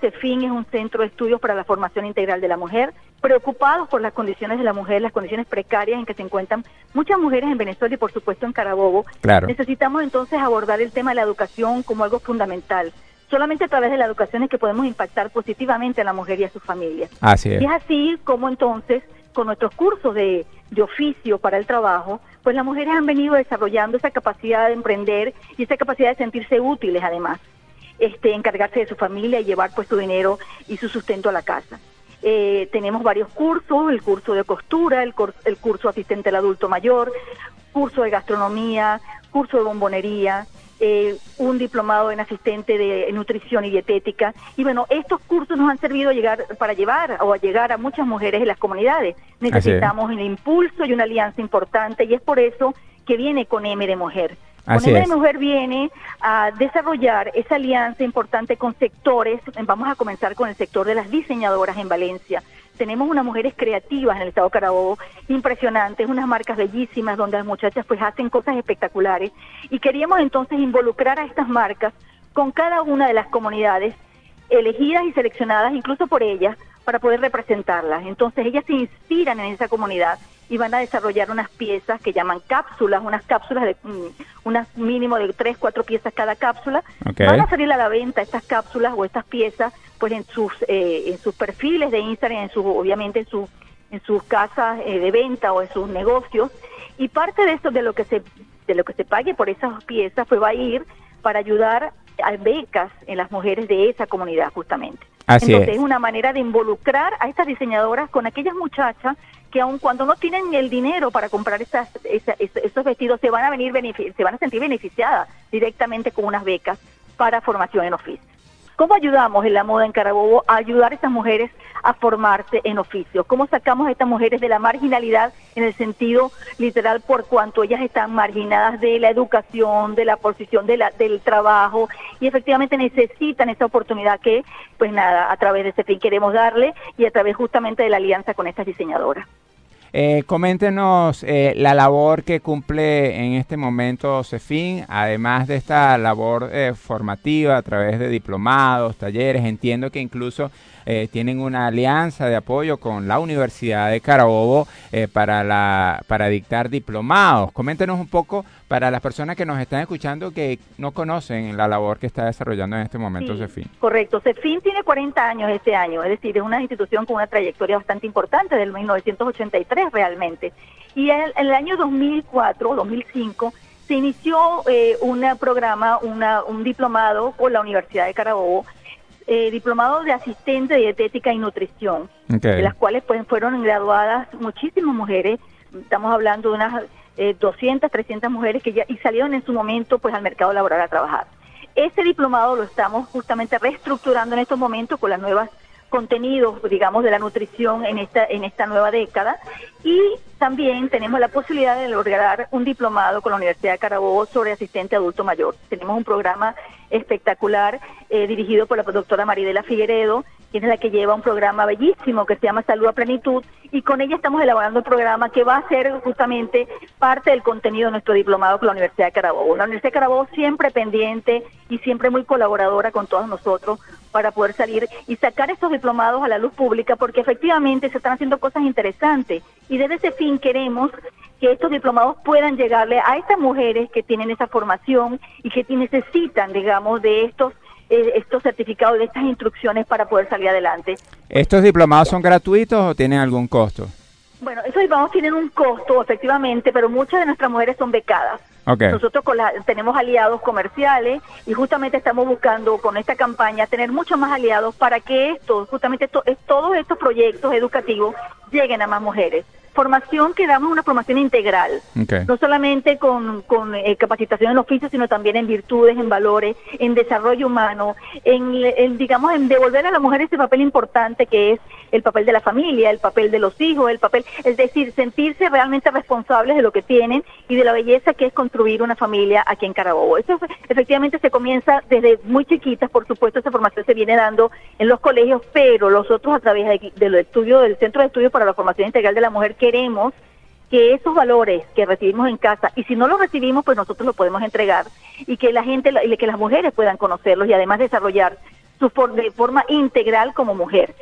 CEFIN es un centro de estudios para la formación integral de la mujer, preocupados por las condiciones de la mujer, las condiciones precarias en que se encuentran muchas mujeres en Venezuela y por supuesto en Carabobo. Necesitamos entonces abordar el tema de la educación como algo fundamental. Solamente a través de la educación es que podemos impactar positivamente a la mujer y a su familia. Así es. Y es así como entonces, con nuestros cursos de, de oficio para el trabajo, pues las mujeres han venido desarrollando esa capacidad de emprender y esa capacidad de sentirse útiles además, este, encargarse de su familia y llevar pues su dinero y su sustento a la casa. Eh, tenemos varios cursos, el curso de costura, el, el curso asistente al adulto mayor, curso de gastronomía, curso de bombonería, eh, un diplomado en asistente de nutrición y dietética. Y bueno, estos cursos nos han servido a llegar, para llevar o a llegar a muchas mujeres en las comunidades. Necesitamos un impulso y una alianza importante y es por eso que viene con M de Mujer. Con M de Mujer viene a desarrollar esa alianza importante con sectores. Vamos a comenzar con el sector de las diseñadoras en Valencia. Tenemos unas mujeres creativas en el estado de Carabobo, impresionantes, unas marcas bellísimas donde las muchachas pues hacen cosas espectaculares. Y queríamos entonces involucrar a estas marcas con cada una de las comunidades elegidas y seleccionadas incluso por ellas para poder representarlas. Entonces ellas se inspiran en esa comunidad y van a desarrollar unas piezas que llaman cápsulas, unas cápsulas de mm, unas mínimo de tres, cuatro piezas cada cápsula. Van a salir a la venta estas cápsulas o estas piezas pues en sus eh, en sus perfiles de Instagram, en su obviamente en su en sus casas eh, de venta o en sus negocios y parte de eso de lo que se de lo que se pague por esas piezas pues va a ir para ayudar a becas en las mujeres de esa comunidad justamente. Entonces es. una manera de involucrar a estas diseñadoras con aquellas muchachas que aun cuando no tienen el dinero para comprar esas, esos vestidos se van a venir se van a sentir beneficiadas directamente con unas becas para formación en oficio. ¿Cómo ayudamos en la moda en Carabobo a ayudar a estas mujeres a formarse en oficio? ¿Cómo sacamos a estas mujeres de la marginalidad en el sentido literal por cuanto ellas están marginadas de la educación, de la posición del trabajo y efectivamente necesitan esa oportunidad que, pues nada, a través de ese fin queremos darle y a través justamente de la alianza con estas diseñadoras? Eh, coméntenos eh, la labor que cumple en este momento CEFIN, además de esta labor eh, formativa a través de diplomados, talleres. Entiendo que incluso tienen una alianza de apoyo con la Universidad de Carabobo para, la, para dictar diplomados. Coméntenos un poco para las personas que nos están escuchando que no conocen la labor que está desarrollando en este momento CEFIN. Correcto, CEFIN tiene 40 años este año, es decir, es una institución con una trayectoria bastante importante del 1983 realmente. Y en, el año 2004, 2005, se inició eh, un programa, una, un diplomado con la Universidad de Carabobo eh, diplomados de asistente de dietética y nutrición, de las cuales pues fueron graduadas muchísimas mujeres, estamos hablando de unas 200, eh, 300 mujeres que ya y salieron en su momento pues al mercado laboral a trabajar. Este diplomado lo estamos justamente reestructurando en estos momentos con las nuevas contenidos, digamos, de la nutrición en esta, en esta nueva década. Y también tenemos la posibilidad de lograr un diplomado con la Universidad de Carabobo sobre asistente adulto mayor. Tenemos un programa espectacular eh, dirigido por la doctora Maridela Figueredo, quien es la que lleva un programa bellísimo que se llama Salud a Plenitud, y con ella estamos elaborando el programa que va a ser justamente parte del contenido de nuestro diplomado con la Universidad de Carabobo. La Universidad de Carabobo siempre pendiente y siempre muy colaboradora con todos nosotros para poder salir y sacar estos diplomados a la luz pública, porque efectivamente se están haciendo cosas interesantes. Y desde ese fin queremos que estos diplomados puedan llegarle a estas mujeres que tienen esa formación y que necesitan, digamos, de estos eh, estos certificados, de estas instrucciones para poder salir adelante. ¿Estos diplomados son gratuitos o tienen algún costo? Bueno, esos diplomados tienen un costo, efectivamente, pero muchas de nuestras mujeres son becadas. Nosotros con tenemos aliados comerciales y justamente estamos buscando con esta campaña tener muchos más aliados para que esto, justamente todos estos proyectos educativos lleguen a más mujeres formación que damos una formación integral, no solamente con, con eh, capacitación en oficio, sino también en virtudes, en valores, en desarrollo humano, en, digamos, en devolver a la mujer ese papel importante que es el papel de la familia, el papel de los hijos, el papel, es decir, sentirse realmente responsables de lo que tienen y de la belleza que es construir una familia aquí en Carabobo. Eso efectivamente se comienza desde muy chiquitas, por supuesto, esa formación se viene dando en los colegios, pero los otros a través de, del estudio del Centro de Estudios para la Formación Integral de la Mujer que queremos que esos valores que recibimos en casa, y si no los recibimos, pues nosotros los podemos entregar y que la gente, que las mujeres puedan conocerlos y además desarrollar su de forma integral como mujer.